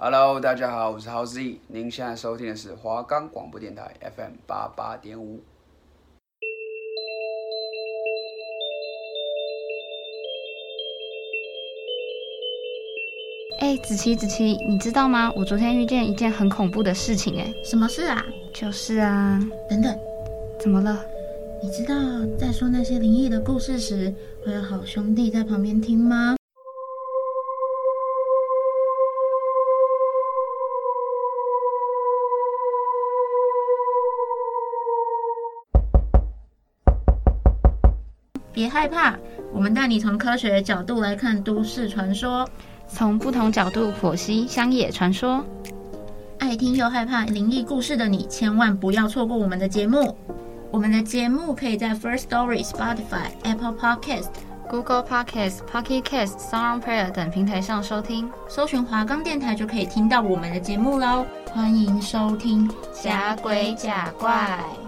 Hello，大家好，我是 Howzy，您现在收听的是华冈广播电台 FM 八八点五。哎，子琪，子琪，你知道吗？我昨天遇见一件很恐怖的事情。哎，什么事啊？就是啊，等等，怎么了？你知道在说那些灵异的故事时，会有好兄弟在旁边听吗？害怕，我们带你从科学的角度来看都市传说，从不同角度剖析乡野传说。爱听又害怕灵异故事的你，千万不要错过我们的节目。我们的节目可以在 First Story、Spotify、Apple Podcast、Google Podcast、Pocket Cast、SoundPlayer 等平台上收听，搜寻华冈电台就可以听到我们的节目喽。欢迎收听假鬼假怪。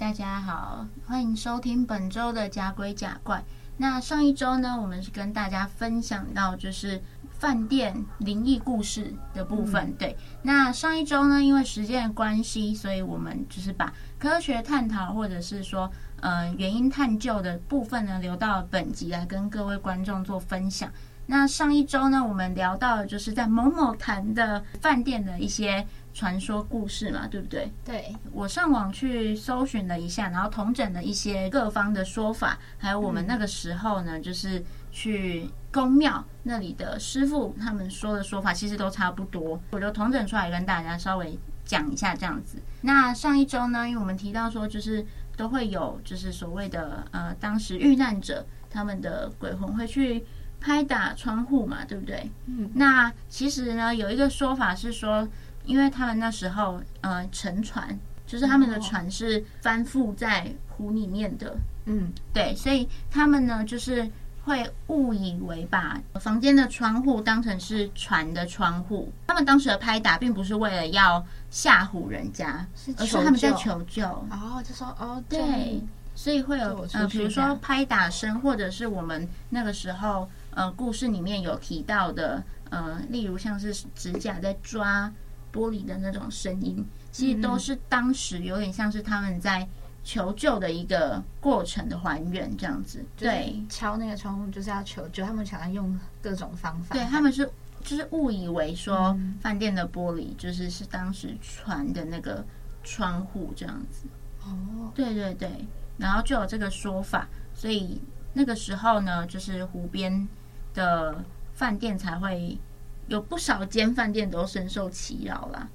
大家好，欢迎收听本周的假鬼假怪。那上一周呢，我们是跟大家分享到就是饭店灵异故事的部分。嗯、对，那上一周呢，因为时间的关系，所以我们就是把科学探讨或者是说呃原因探究的部分呢，留到本集来跟各位观众做分享。那上一周呢，我们聊到了就是在某某潭的饭店的一些。传说故事嘛，对不对？对，我上网去搜寻了一下，然后统整了一些各方的说法，还有我们那个时候呢，嗯、就是去宫庙那里的师傅他们说的说法，其实都差不多。我就统整出来跟大家稍微讲一下这样子。那上一周呢，因为我们提到说，就是都会有就是所谓的呃，当时遇难者他们的鬼魂会去拍打窗户嘛，对不对？嗯。那其实呢，有一个说法是说。因为他们那时候，呃，沉船，就是他们的船是翻覆在湖里面的，嗯，对，所以他们呢，就是会误以为把房间的窗户当成是船的窗户。他们当时的拍打，并不是为了要吓唬人家，是而是他们在求救。哦，就说哦，对，所以会有呃，比如说拍打声，或者是我们那个时候呃，故事里面有提到的，呃，例如像是指甲在抓。玻璃的那种声音，其实都是当时有点像是他们在求救的一个过程的还原，这样子。对，敲那个窗户就是要求救，他们想要用各种方法。对，他们是就是误以为说饭店的玻璃就是是当时船的那个窗户这样子。哦，对对对，然后就有这个说法，所以那个时候呢，就是湖边的饭店才会。有不少间饭店都深受其扰啦，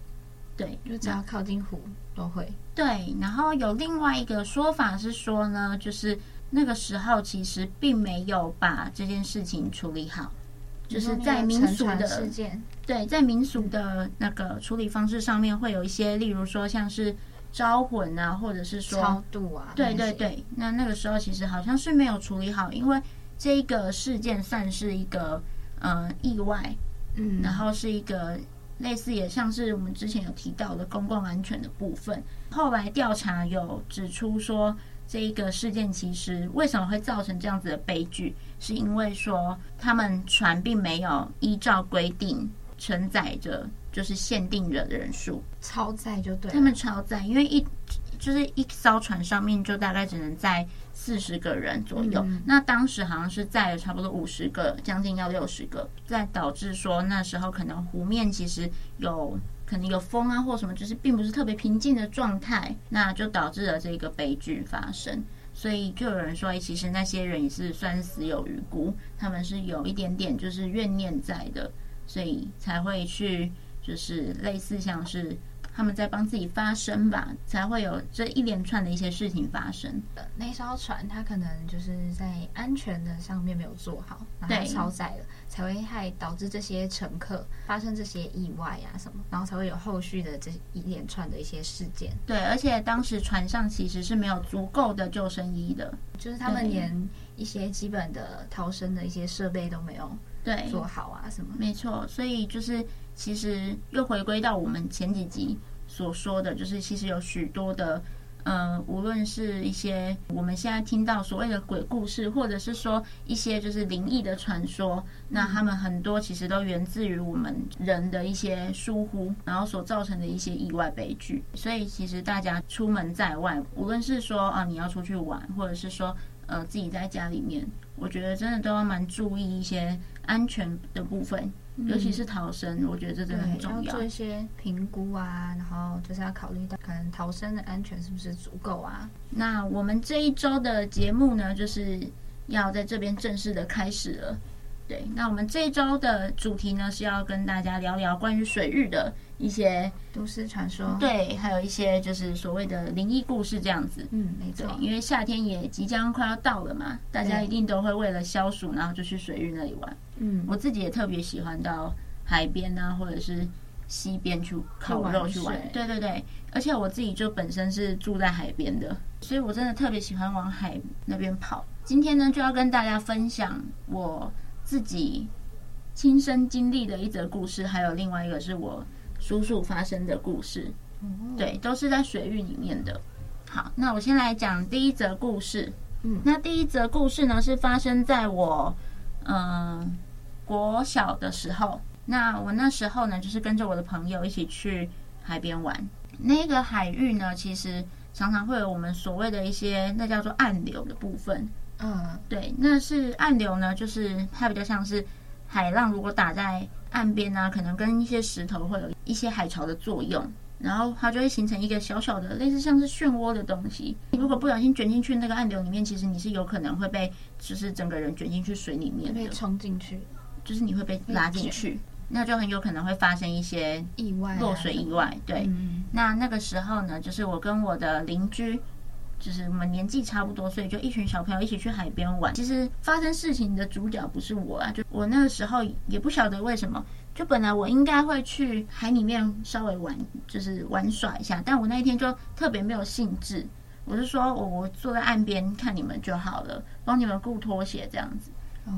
对，就只要靠近湖都会。对，然后有另外一个说法是说呢，就是那个时候其实并没有把这件事情处理好，就是在民俗的事件，对，在民俗的那个处理方式上面会有一些，例如说像是招魂啊，或者是说超度啊，对对对，那那个时候其实好像是没有处理好，因为这个事件算是一个呃意外。嗯，然后是一个类似也像是我们之前有提到的公共安全的部分。后来调查有指出说，这一个事件其实为什么会造成这样子的悲剧，是因为说他们船并没有依照规定承载着就是限定人的人数，超载就对。他们超载，因为一就是一艘船上面就大概只能载。四十个人左右，嗯、那当时好像是载了差不多五十个，将近要六十个，再导致说那时候可能湖面其实有可能有风啊或什么，就是并不是特别平静的状态，那就导致了这个悲剧发生。所以就有人说，哎、其实那些人也是算死有余辜，他们是有一点点就是怨念在的，所以才会去就是类似像是。他们在帮自己发声吧，才会有这一连串的一些事情发生。那艘船它可能就是在安全的上面没有做好，然后超载了，才会害导致这些乘客发生这些意外啊什么，然后才会有后续的这一连串的一些事件。对，而且当时船上其实是没有足够的救生衣的，就是他们连一些基本的逃生的一些设备都没有对做好啊什么。没错，所以就是。其实又回归到我们前几集所说的，就是其实有许多的呃，无论是一些我们现在听到所谓的鬼故事，或者是说一些就是灵异的传说，那他们很多其实都源自于我们人的一些疏忽，然后所造成的一些意外悲剧。所以其实大家出门在外，无论是说啊你要出去玩，或者是说呃自己在家里面，我觉得真的都要蛮注意一些安全的部分。尤其是逃生，嗯，我觉得这真的很重要。要做一些评估啊，然后就是要考虑到可能逃生的安全是不是足够啊。那我们这一周的节目呢，就是要在这边正式的开始了。对，那我们这一周的主题呢，是要跟大家聊聊关于水域的一些都市传说，对，还有一些就是所谓的灵异故事这样子。嗯，没错。因为夏天也即将快要到了嘛，大家一定都会为了消暑，然后就去水域那里玩。嗯，我自己也特别喜欢到海边啊，或者是溪边去烤肉去玩。对对对，而且我自己就本身是住在海边的，所以我真的特别喜欢往海那边跑。今天呢，就要跟大家分享我自己亲身经历的一则故事，还有另外一个是我叔叔发生的故事。对，都是在水域里面的。好，那我先来讲第一则故事。嗯，那第一则故事呢，是发生在我嗯。国小的时候，那我那时候呢，就是跟着我的朋友一起去海边玩。那个海域呢，其实常常会有我们所谓的一些那叫做暗流的部分。嗯，对，那是暗流呢，就是它比较像是海浪如果打在岸边呢，可能跟一些石头会有一些海潮的作用，然后它就会形成一个小小的类似像是漩涡的东西。你如果不小心卷进去那个暗流里面，其实你是有可能会被，就是整个人卷进去水里面的，被冲进去。就是你会被拉进去，那就很有可能会发生一些意外，落水意外。对，那那个时候呢，就是我跟我的邻居，就是我们年纪差不多，所以就一群小朋友一起去海边玩。其实发生事情的主角不是我啊，就我那个时候也不晓得为什么，就本来我应该会去海里面稍微玩，就是玩耍一下，但我那一天就特别没有兴致。我是说我我坐在岸边看你们就好了，帮你们顾拖鞋这样子。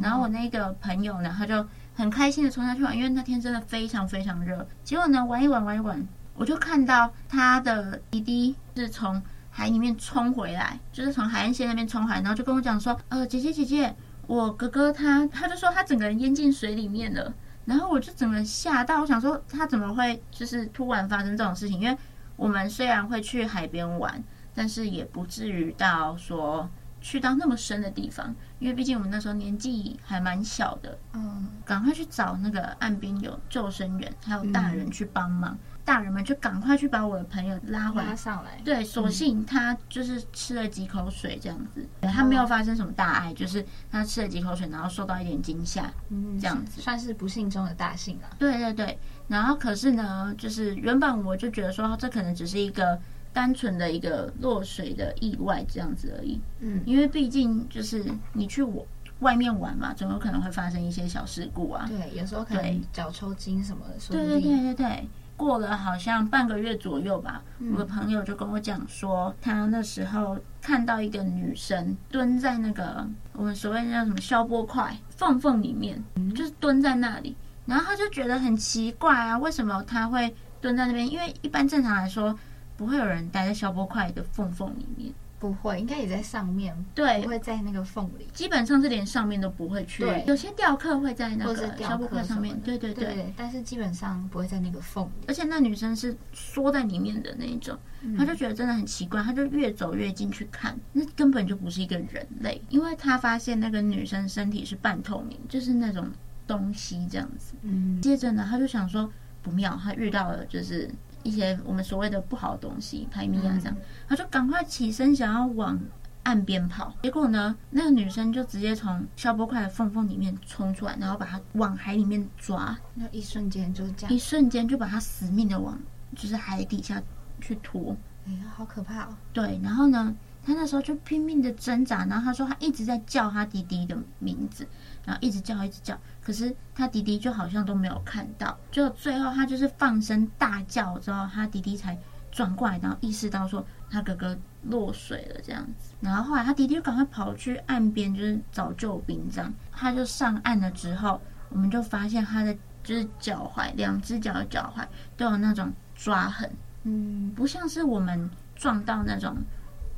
然后我那个朋友呢，他就很开心的冲下去玩，因为那天真的非常非常热。结果呢，玩一玩玩一玩，我就看到他的弟弟是从海里面冲回来，就是从海岸线那边冲回来，然后就跟我讲说：“呃，姐姐姐姐，我哥哥他他就说他整个人淹进水里面了。”然后我就整个吓到，我想说他怎么会就是突然发生这种事情？因为我们虽然会去海边玩，但是也不至于到说。去到那么深的地方，因为毕竟我们那时候年纪还蛮小的，嗯，赶快去找那个岸边有救生员，还有大人去帮忙，嗯、大人们就赶快去把我的朋友拉回来，拉上来。对，所幸他就是吃了几口水这样子，嗯、他没有发生什么大碍，就是他吃了几口水，然后受到一点惊吓，嗯，这样子算是不幸中的大幸了。对对对，然后可是呢，就是原本我就觉得说，这可能只是一个。单纯的一个落水的意外这样子而已，嗯，因为毕竟就是你去我外面玩嘛，总有可能会发生一些小事故啊。对，有时候可能脚抽筋什么的。对对对对对，过了好像半个月左右吧，嗯，我的朋友就跟我讲说，他那时候看到一个女生蹲在那个我们所谓的叫什么消波块缝缝里面，嗯，就是蹲在那里，然后他就觉得很奇怪啊，为什么他会蹲在那边？因为一般正常来说。不会有人待在消波块的缝缝里面，不会，应该也在上面，对，不会在那个缝里，基本上是连上面都不会去。对，有些雕刻会在那个消波块上面，对对对，对，对，但是基本上不会在那个缝里。而且那女生是缩在里面的那一种，她就觉得真的很奇怪，她就越走越近去看，那根本就不是一个人类，因为她发现那个女生身体是半透明，就是那种东西这样子。嗯，接着呢，她就想说不妙，她遇到了就是。一些我们所谓的不好的东西，排名啊这样，他就赶快起身想要往岸边跑，结果呢，那个女生就直接从消波块的缝缝里面冲出来，然后把他往海里面抓，那一瞬间就是这样，一瞬间就把他死命的往就是海底下去拖，哎呀，好可怕哦！对，然后呢，他那时候就拼命的挣扎，然后他说他一直在叫他弟弟的名字。然后一直叫，一直叫，可是他弟弟就好像都没有看到。就最后他就是放声大叫之后，他弟弟才转过来，然后意识到说他哥哥落水了这样子。然后后来他弟弟就赶快跑去岸边，就是找救兵这样。他就上岸了之后，我们就发现他的就是脚踝，两只脚的脚踝都有那种抓痕，嗯，不像是我们撞到那种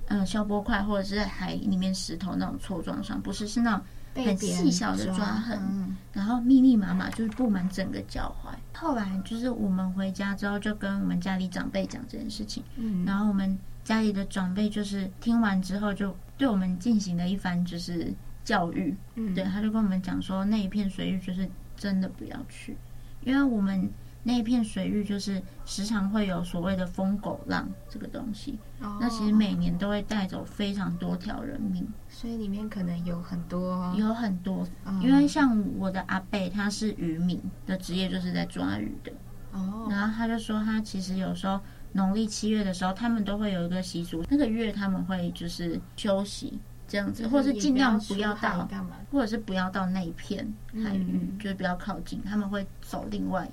嗯消波块或者是在海里面石头那种挫撞伤，不是是那种很细小的抓痕，然后密密麻麻就是布满整个脚踝。后来就是我们回家之后就跟我们家里长辈讲这件事情，嗯，然后我们家里的长辈就是听完之后就对我们进行了一番就是教育，嗯，对，他就跟我们讲说那一片水域就是真的不要去，因为我们。那一片水域就是时常会有所谓的疯狗浪这个东西，oh. 那其实每年都会带走非常多条人命，所以里面可能有很多，有很多。Oh. 因为像我的阿贝，他是渔民的职业，就是在抓鱼的。哦，oh. 然后他就说，他其实有时候农历七月的时候，他们都会有一个习俗，那个月他们会就是休息这样子，或者是尽量不要到，或者是不要到那一片海域，嗯、就是不要靠近，他们会走另外。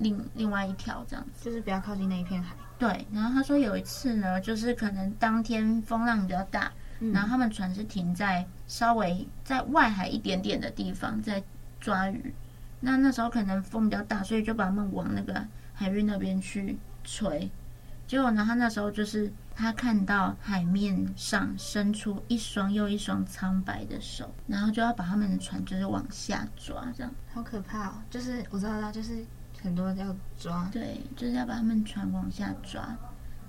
另另外一条这样子，就是比较靠近那一片海。对，然后他说有一次呢，就是可能当天风浪比较大，嗯、然后他们船是停在稍微在外海一点点的地方在抓鱼。那那时候可能风比较大，所以就把他们往那个海域那边去吹。结果呢，他那时候就是他看到海面上伸出一双又一双苍白的手，然后就要把他们的船就是往下抓，这样好可怕哦！就是我知道他就是。很多要抓，对，就是要把他们船往下抓。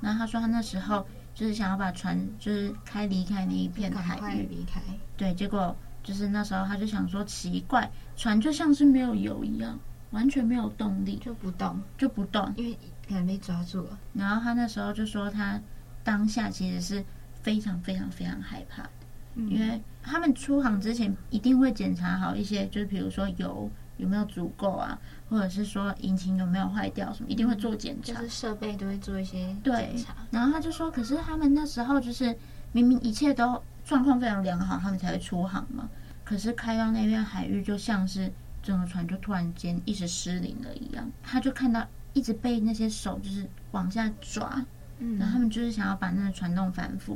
然后他说他那时候就是想要把船就是开离开那一片海域，离开。对，结果就是那时候他就想说奇怪，船就像是没有油一样，完全没有动力，就不动，就不动，因为可能被抓住了。然后他那时候就说他当下其实是非常非常非常害怕的，嗯、因为他们出航之前一定会检查好一些，就是比如说油有没有足够啊。或者是说引擎有没有坏掉什么，一定会做检查，就是设备都会做一些检查。然后他就说，可是他们那时候就是明明一切都状况非常良好，他们才会出航嘛。可是开到那边海域，就像是整个船就突然间一时失灵了一样。他就看到一直被那些手就是往下抓，嗯，然后他们就是想要把那个船弄反覆。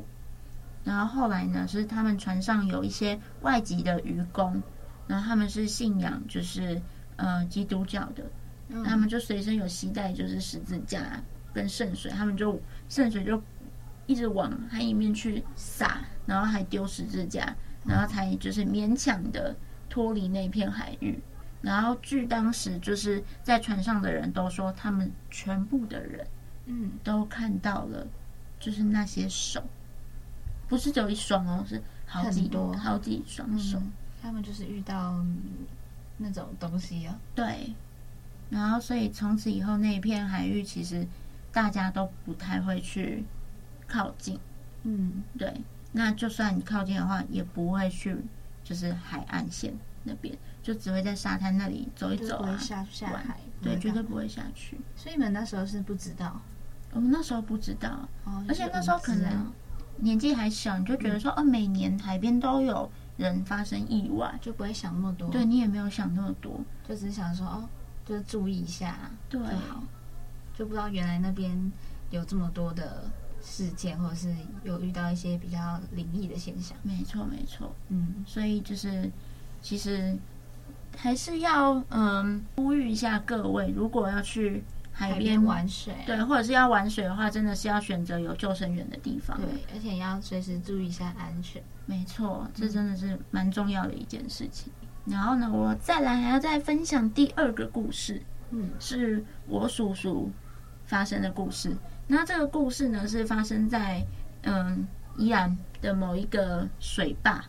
然后后来呢，是他们船上有一些外籍的渔工，然后他们是信仰就是。呃，基督教的，他们就随身有携带，就是十字架跟圣水，他们就圣水就一直往海里面去撒，然后还丢十字架，然后才就是勉强的脱离那片海域。然后据当时就是在船上的人都说，他们全部的人，嗯，都看到了，就是那些手，不是只有一双哦，是好几多好几双手，嗯，他们就是遇到。那种东西啊，对，然后所以从此以后那一片海域其实大家都不太会去靠近，嗯，对，那就算你靠近的话，也不会去就是海岸线那边，就只会在沙滩那里走一走啊，下下海，对，绝对不会下去。所以你们那时候是不知道，我们那时候不知道，而且那时候可能年纪还小，你就觉得说，哦，每年海边都有。人发生意外就不会想那么多，对，你也没有想那么多，就只是想说哦，就是注意一下，对，就好，就不知道原来那边有这么多的事件，或者是有遇到一些比较灵异的现象。没错，没错，嗯，所以就是其实还是要嗯呼吁一下各位，如果要去。海边玩水，对，或者是要玩水的话，真的是要选择有救生员的地方。对，而且要随时注意一下安全。没错，这真的是蛮重要的一件事情。嗯、然后呢，我再来还要再分享第二个故事，嗯，是我叔叔发生的故事。那这个故事呢，是发生在嗯宜兰的某一个水坝。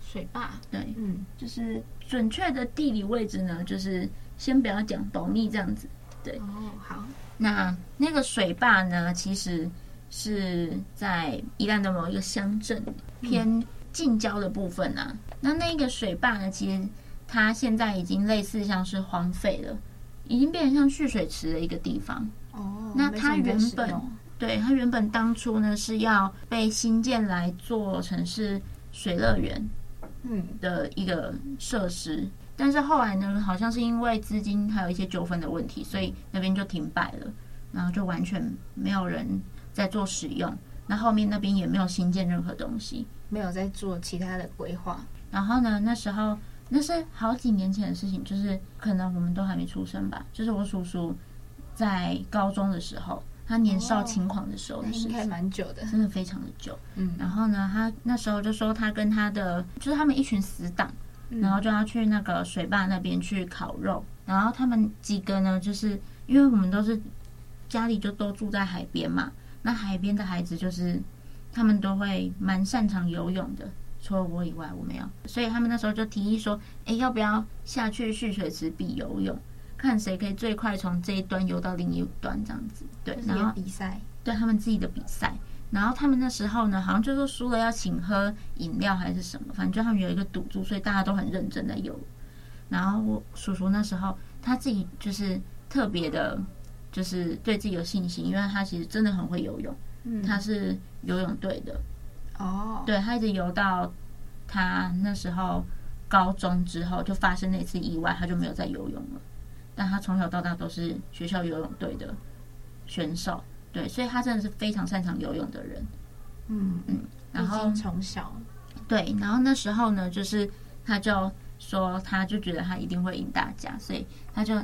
水坝，对，嗯，就是准确的地理位置呢，就是先不要讲保密这样子。对哦，好。那那个水坝呢，其实是在宜兰的某一个乡镇偏近郊的部分啊。嗯、那那个水坝呢，其实它现在已经类似像是荒废了，已经变成像蓄水池的一个地方。哦。那它原本，对，它原本当初呢是要被新建来做成是水乐园，嗯的一个设施。嗯但是后来呢，好像是因为资金还有一些纠纷的问题，所以那边就停摆了，然后就完全没有人在做使用。那后面那边也没有新建任何东西，没有在做其他的规划。然后呢，那时候那是好几年前的事情，就是可能我们都还没出生吧。就是我叔叔在高中的时候，他年少轻狂的时候的事情，应该蛮久的，真的非常的久。嗯，然后呢，他那时候就说他跟他的就是他们一群死党，嗯、然后就要去那个水坝那边去烤肉。然后他们几个呢，就是因为我们都是家里就都住在海边嘛，那海边的孩子就是他们都会蛮擅长游泳的，除了我以外我没有，所以他们那时候就提议说，哎，要不要下去蓄水池比游泳？看谁可以最快从这一端游到另一端，这样子。对，然后比赛，对他们自己的比赛。然后他们那时候呢，好像就说输了要请喝饮料还是什么，反正就他们有一个赌注，所以大家都很认真的游。然后我叔叔那时候他自己就是特别的，就是对自己有信心，因为他其实真的很会游泳。嗯，他是游泳队的。哦，对，他一直游到他那时候高中之后，就发生那次意外，他就没有再游泳了。但他从小到大都是学校游泳队的选手，对，所以他真的是非常擅长游泳的人。嗯嗯，然后从小对，然后那时候呢，就是他就说，他就觉得他一定会赢大家，所以他就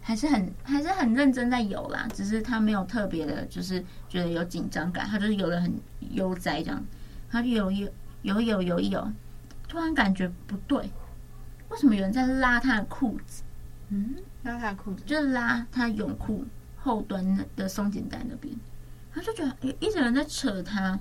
还是很还是很认真在游啦，只是他没有特别的，就是觉得有紧张感，他就是游的很悠哉这样。他就游游游游游一游，突然感觉不对，为什么有人在拉他的裤子？嗯。拉他的裤子，就是拉他泳裤后端的松紧带那边，他就觉得有一直有人在扯他，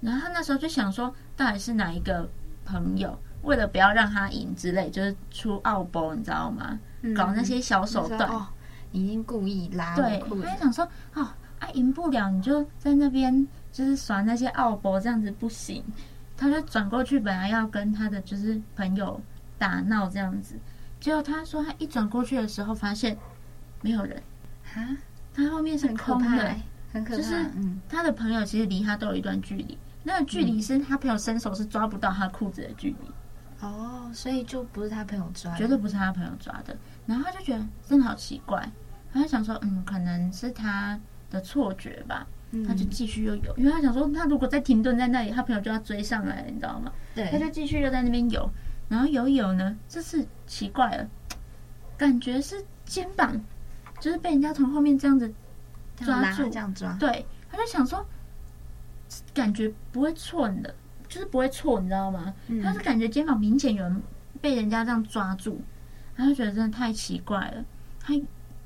然后他那时候就想说，到底是哪一个朋友为了不要让他赢之类，就是出奥博，你知道吗？嗯、搞那些小手段，哦，已经故意拉对，他就想说，哦，啊，赢不了你就在那边就是耍那些奥博，这样子不行，他就转过去，本来要跟他的就是朋友打闹这样子。结果他说，他一转过去的时候，发现没有人。啊，他后面是空的，很可怕。就是他的朋友其实离他都有一段距离，那个距离是他朋友伸手是抓不到他裤子的距离。哦，所以就不是他朋友抓，绝对不是他朋友抓的。然后他就觉得真的好奇怪，他就想说，嗯，可能是他的错觉吧。他就继续又游，因为他想说，他如果再停顿在那里，他朋友就要追上来了，你知道吗？对，他就继续又在那边游。然后游一游呢，这次奇怪了，感觉是肩膀，就是被人家从后面这样子抓住，这样抓。对，他就想说，感觉不会错的，就是不会错，你知道吗？他是感觉肩膀明显有人被人家这样抓住，他就觉得真的太奇怪了，他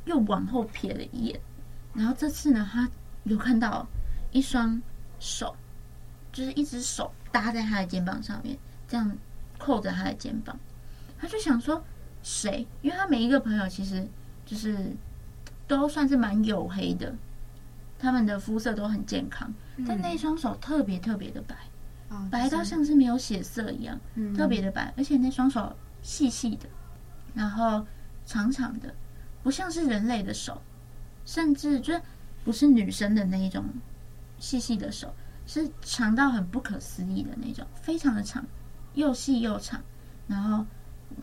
又往后瞥了一眼，然后这次呢，他有看到一双手，就是一只手搭在他的肩膀上面，这样。扣着他的肩膀，他就想说谁？因为他每一个朋友其实就是都算是蛮黝黑的，他们的肤色都很健康，嗯、但那双手特别特别的白，哦、白到像是没有血色一样，嗯、特别的白，而且那双手细细的，然后长长的，不像是人类的手，甚至就是不是女生的那一种细细的手，是长到很不可思议的那种，非常的长。又细又长，然后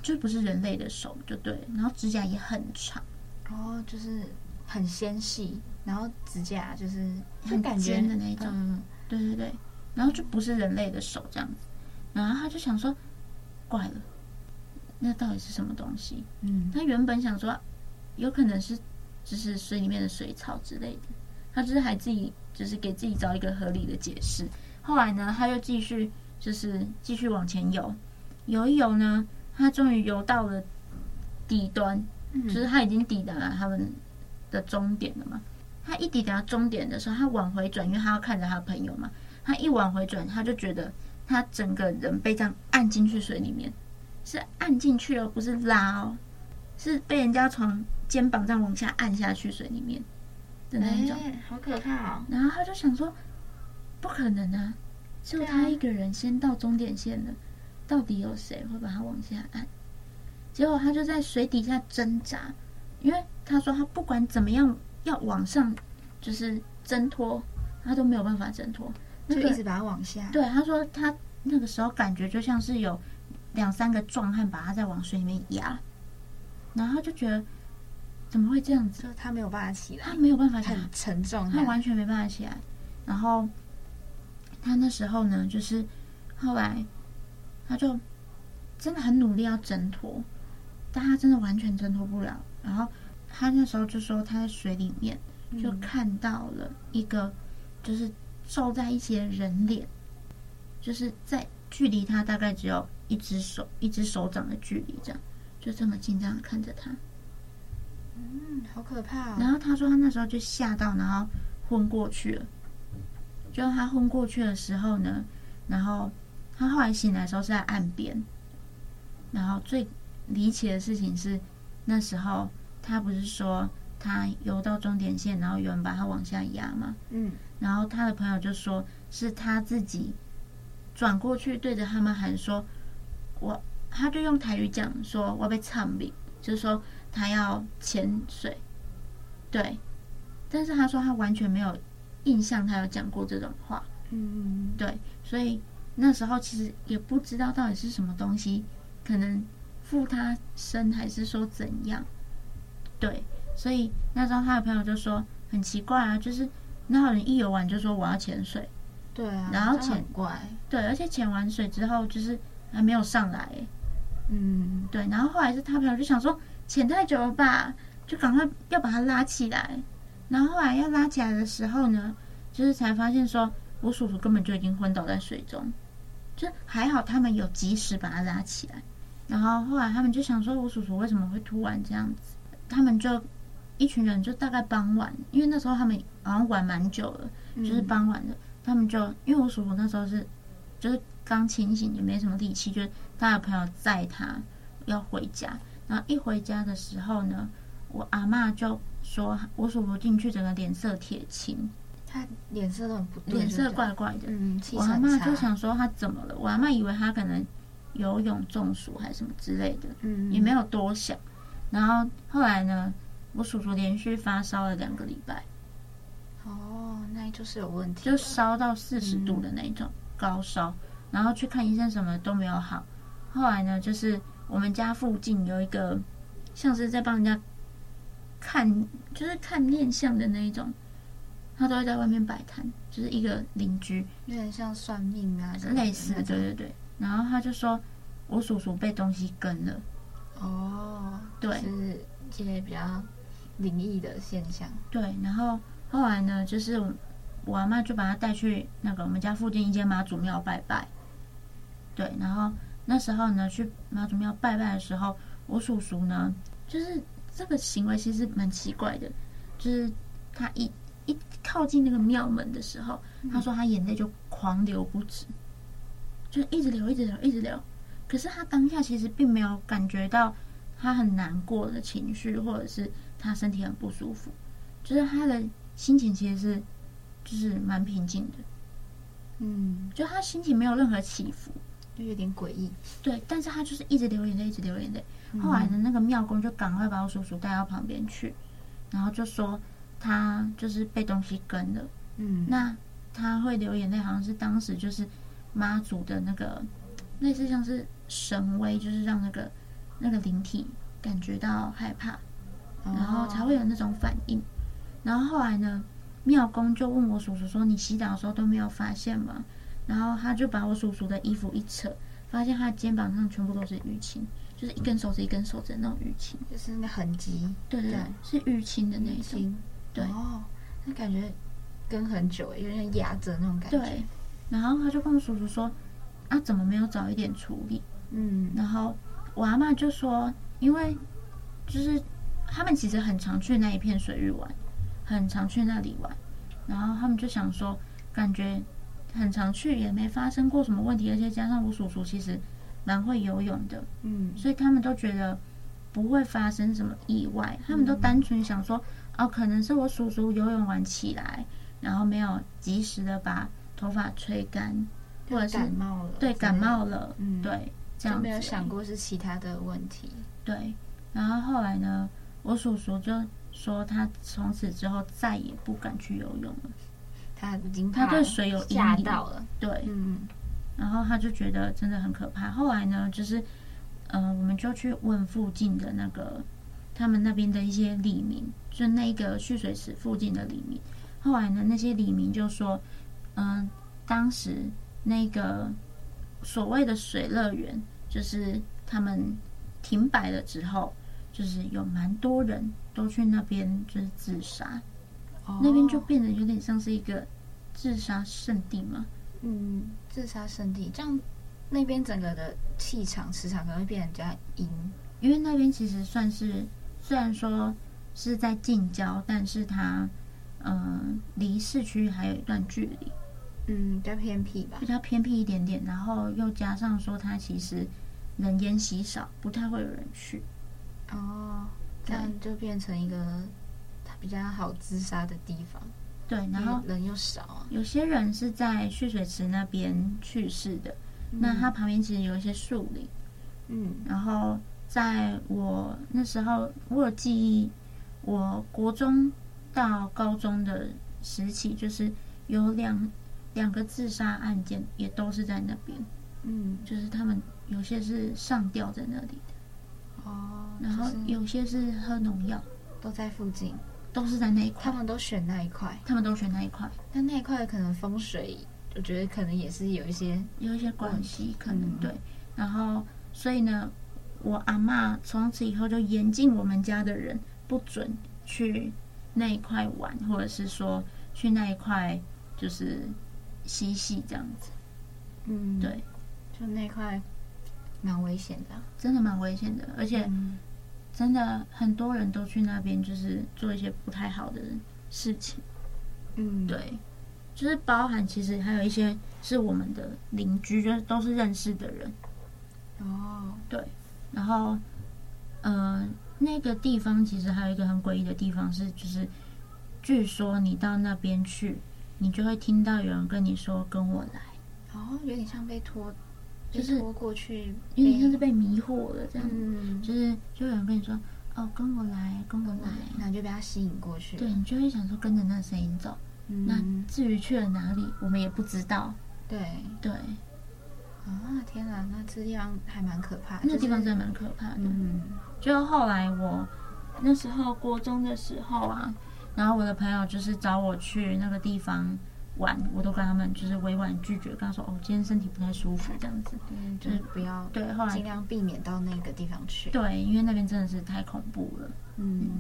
就不是人类的手，就对。然后指甲也很长，哦，就是很纤细，然后指甲就是很尖的那种。嗯，对对对。然后就不是人类的手这样子。然后他就想说，怪了，那到底是什么东西？嗯，他原本想说，有可能是就是水里面的水草之类的。他就是还自己就是给自己找一个合理的解释。后来呢，他又继续。就是继续往前游，游一游呢，他终于游到了底端，嗯、就是他已经抵达了他们的终点了嘛。他一抵达终点的时候，他往回转，因为他要看着他的朋友嘛。他一往回转，他就觉得他整个人被这样按进去水里面，是按进去哦，不是拉哦，是被人家从肩膀这样往下按下去水里面的那一种，欸、好可怕哦。然后他就想说，不可能啊。就他一个人先到终点线了，到底有谁会把他往下按？结果他就在水底下挣扎，因为他说他不管怎么样要往上，就是挣脱，他都没有办法挣脱，就一直把他往下。对，他说他那个时候感觉就像是有两三个壮汉把他在往水里面压，然后他就觉得怎么会这样子？他没有办法起来，他没有办法起来，很沉重，他完全没办法起来，然后。他那时候呢，就是后来他就真的很努力要挣脱，但他真的完全挣脱不了。然后他那时候就说他在水里面，就看到了一个就是皱在一起的人脸，就是在距离他大概只有一只手一只手掌的距离，这样就这么近这样看着他。嗯，好可怕哦。然后他说他那时候就吓到，然后昏过去了。就他昏过去的时候呢，然后他后来醒来的时候是在岸边。然后最离奇的事情是，那时候他不是说他游到终点线，然后有人把他往下压吗？嗯。然后他的朋友就说是他自己转过去对着他们喊说：“我。”他就用台语讲说：“我被唱病。”就是说。他要潜水，对，但是他说他完全没有印象，他有讲过这种话，嗯，对，所以那时候其实也不知道到底是什么东西，可能附他身还是说怎样，对，所以那时候他的朋友就说很奇怪啊，就是那有人一游完就说我要潜水，对啊，然后潜怪，对，而且潜完水之后就是还没有上来，嗯，对，然后后来是他朋友就想说。潜太久了吧，就赶快要把他拉起来。然后后来要拉起来的时候呢，就是才发现说，我叔叔根本就已经昏倒在水中。就还好他们有及时把他拉起来。然后后来他们就想说，我叔叔为什么会突然这样子？他们就一群人就大概傍晚，因为那时候他们好像玩蛮久了，就是傍晚的，他们就因为我叔叔那时候是就是刚清醒，也没什么力气，就是他的朋友载他要回家。然后一回家的时候呢，我阿嬷就说我叔叔进去，整个脸色铁青，他脸色都很不对，脸色怪怪的。嗯，我阿妈就想说他怎么了？我阿妈以为他可能游泳中暑还是什么之类的，嗯，也没有多想。然后后来呢，我叔叔连续发烧了两个礼拜。哦，那就是有问题，就烧到四十度的那种高烧，嗯，然后去看医生什么都没有好。后来呢，就是。我们家附近有一个，像是在帮人家看，就是看面相的那一种，他都会在外面摆摊，就是一个邻居，有点像算命啊，类似，对对对。然后他就说，我叔叔被东西跟了。哦，对，是一些比较灵异的现象。对，然后后来呢，就是我阿妈就把他带去那个我们家附近一间妈祖庙拜拜。对，然后。那时候呢，去妈祖庙拜拜的时候，我叔叔呢，就是这个行为其实蛮奇怪的，就是他一一靠近那个庙门的时候，他说他眼泪就狂流不止，就一直流，一直流，一直流。可是他当下其实并没有感觉到他很难过的情绪，或者是他身体很不舒服，就是他的心情其实是就是蛮平静的，嗯，就他心情没有任何起伏。就有点诡异，对，但是他就是一直流眼泪，一直流眼泪。后来的那个庙公就赶快把我叔叔带到旁边去，然后就说他就是被东西跟了。嗯，那他会流眼泪，好像是当时就是妈祖的那个类似像是神威，就是让那个那个灵体感觉到害怕，然后才会有那种反应。然后后来呢，庙公就问我叔叔说：“你洗澡的时候都没有发现吗？”然后他就把我叔叔的衣服一扯，发现他的肩膀上全部都是淤青，就是一根手指一根手指的那种淤青，就是那个痕迹。对对对，是淤青的那一种。对哦，那感觉跟很久，有点压着那种感觉。对。然后他就跟我叔叔说：“啊，怎么没有早一点处理？”嗯。然后我阿嬷就说：“因为就是他们其实很常去那一片水域玩，很常去那里玩，然后他们就想说，感觉。”很常去也没发生过什么问题，而且加上我叔叔其实蛮会游泳的，嗯，所以他们都觉得不会发生什么意外。他们都单纯想说，哦，可能是我叔叔游泳完起来，然后没有及时的把头发吹干，或者是感冒了，对，感冒了，嗯，对，这样子。没有想过是其他的问题。对，然后后来呢，我叔叔就说他从此之后再也不敢去游泳了。他已经他对水有阴影到了，对，嗯，然后他就觉得真的很可怕。后来呢，就是，嗯、呃，我们就去问附近的那个他们那边的一些里民，就那个蓄水池附近的里民。后来呢，那些李民就说，嗯、呃，当时那个所谓的水乐园，就是他们停摆了之后，就是有蛮多人都去那边就是自杀。哦、那边就变得有点像是一个自杀圣地嘛。嗯，自杀圣地，这样那边整个的气场、磁场可能会变得比较阴，因为那边其实算是虽然说是在近郊，但是它嗯离市区还有一段距离，嗯，比较偏僻吧，比较偏僻一点点，然后又加上说它其实人烟稀少，不太会有人去。哦，这样就变成一个它比较好自杀的地方。对，然后人又少啊。有些人是在蓄水池那边去世的，嗯、那它旁边其实有一些树林。嗯，然后在我那时候，我有记忆，我国中到高中的时期，就是有两两个自杀案件，也都是在那边。嗯，就是他们有些是上吊在那里的。哦，然后有些是喝农药，都在附近。都是在那一块，他们都选那一块，他们都选那一块。但那一块可能风水，我觉得可能也是有一些有一些关系，可能对。然后，所以呢，我阿嬷从此以后就严禁我们家的人不准去那一块玩，或者是说去那一块就是嬉戏这样子。嗯，对，就那块蛮危险的，真的蛮危险的，而且。嗯真的很多人都去那边，就是做一些不太好的事情。嗯，对，就是包含其实还有一些是我们的邻居，就是都是认识的人。哦，对，然后，嗯、呃，那个地方其实还有一个很诡异的地方是，就是据说你到那边去，你就会听到有人跟你说“跟我来”。哦，有点像被拖。就是拖过去，有点像是被迷惑了这样，嗯、就是就有人跟你说：“哦，跟我来，跟我来。”然后就被他吸引过去。对，你就会想说跟着那声音走。嗯、那至于去了哪里，我们也不知道。对对。啊天哪，那这地方还蛮可怕的。那地方真的蛮可怕的。嗯。就后来我那时候国中的时候啊，然后我的朋友就是找我去那个地方。玩，我都跟他们就是委婉拒绝，跟他说：“哦，今天身体不太舒服，这样子，嗯，就是不要对，后来尽量避免到那个地方去。对，因为那边真的是太恐怖了。嗯，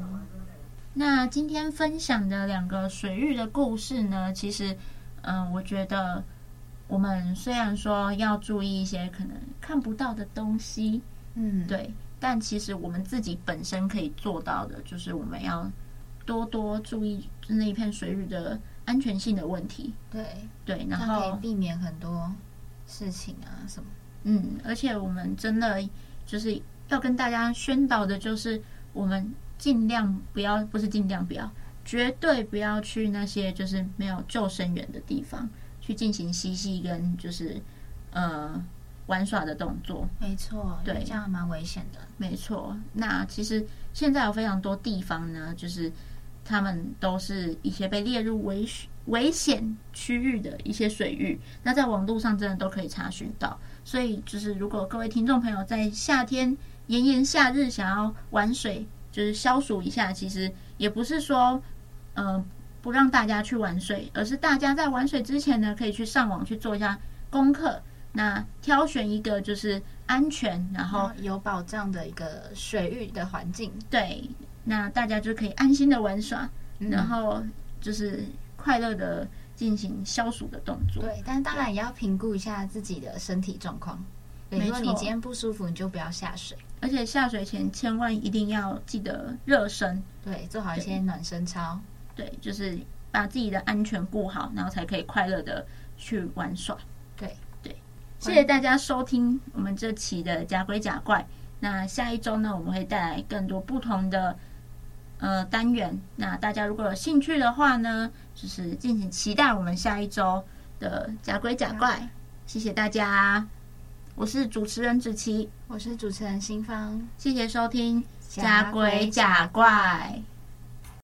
那今天分享的两个水域的故事呢，其实，嗯，我觉得我们虽然说要注意一些可能看不到的东西，嗯，对，但其实我们自己本身可以做到的，就是我们要多多注意那一片水域的。安全性的问题，对对，然后可以避免很多事情啊什么。嗯，而且我们真的就是要跟大家宣导的，就是我们尽量不要，不是尽量不要，绝对不要去那些就是没有救生员的地方去进行嬉戏跟就是呃玩耍的动作。没错，对，这样蛮危险的。没错，那其实现在有非常多地方呢，就是。他们都是一些被列入危危险区域的一些水域，那在网络上真的都可以查询到。所以，就是如果各位听众朋友在夏天炎炎夏日想要玩水，就是消暑一下，其实也不是说嗯、呃、不让大家去玩水，而是大家在玩水之前呢，可以去上网去做一下功课，那挑选一个就是安全然后有保障的一个水域的环境，对。那大家就可以安心的玩耍，嗯、然后就是快乐的进行消暑的动作。对，但是当然也要评估一下自己的身体状况。对，如果你今天不舒服，你就不要下水。而且下水前千万一定要记得热身，对，做好一些暖身操。对，就是把自己的安全顾好，然后才可以快乐的去玩耍。对对，谢谢大家收听我们这期的假鬼假怪。那下一周呢，我们会带来更多不同的。呃，单元，那大家如果有兴趣的话呢，就是敬请期待我们下一周的假鬼假怪。谢谢大家，我是主持人子琪，我是主持人新芳，谢谢收听假鬼假怪。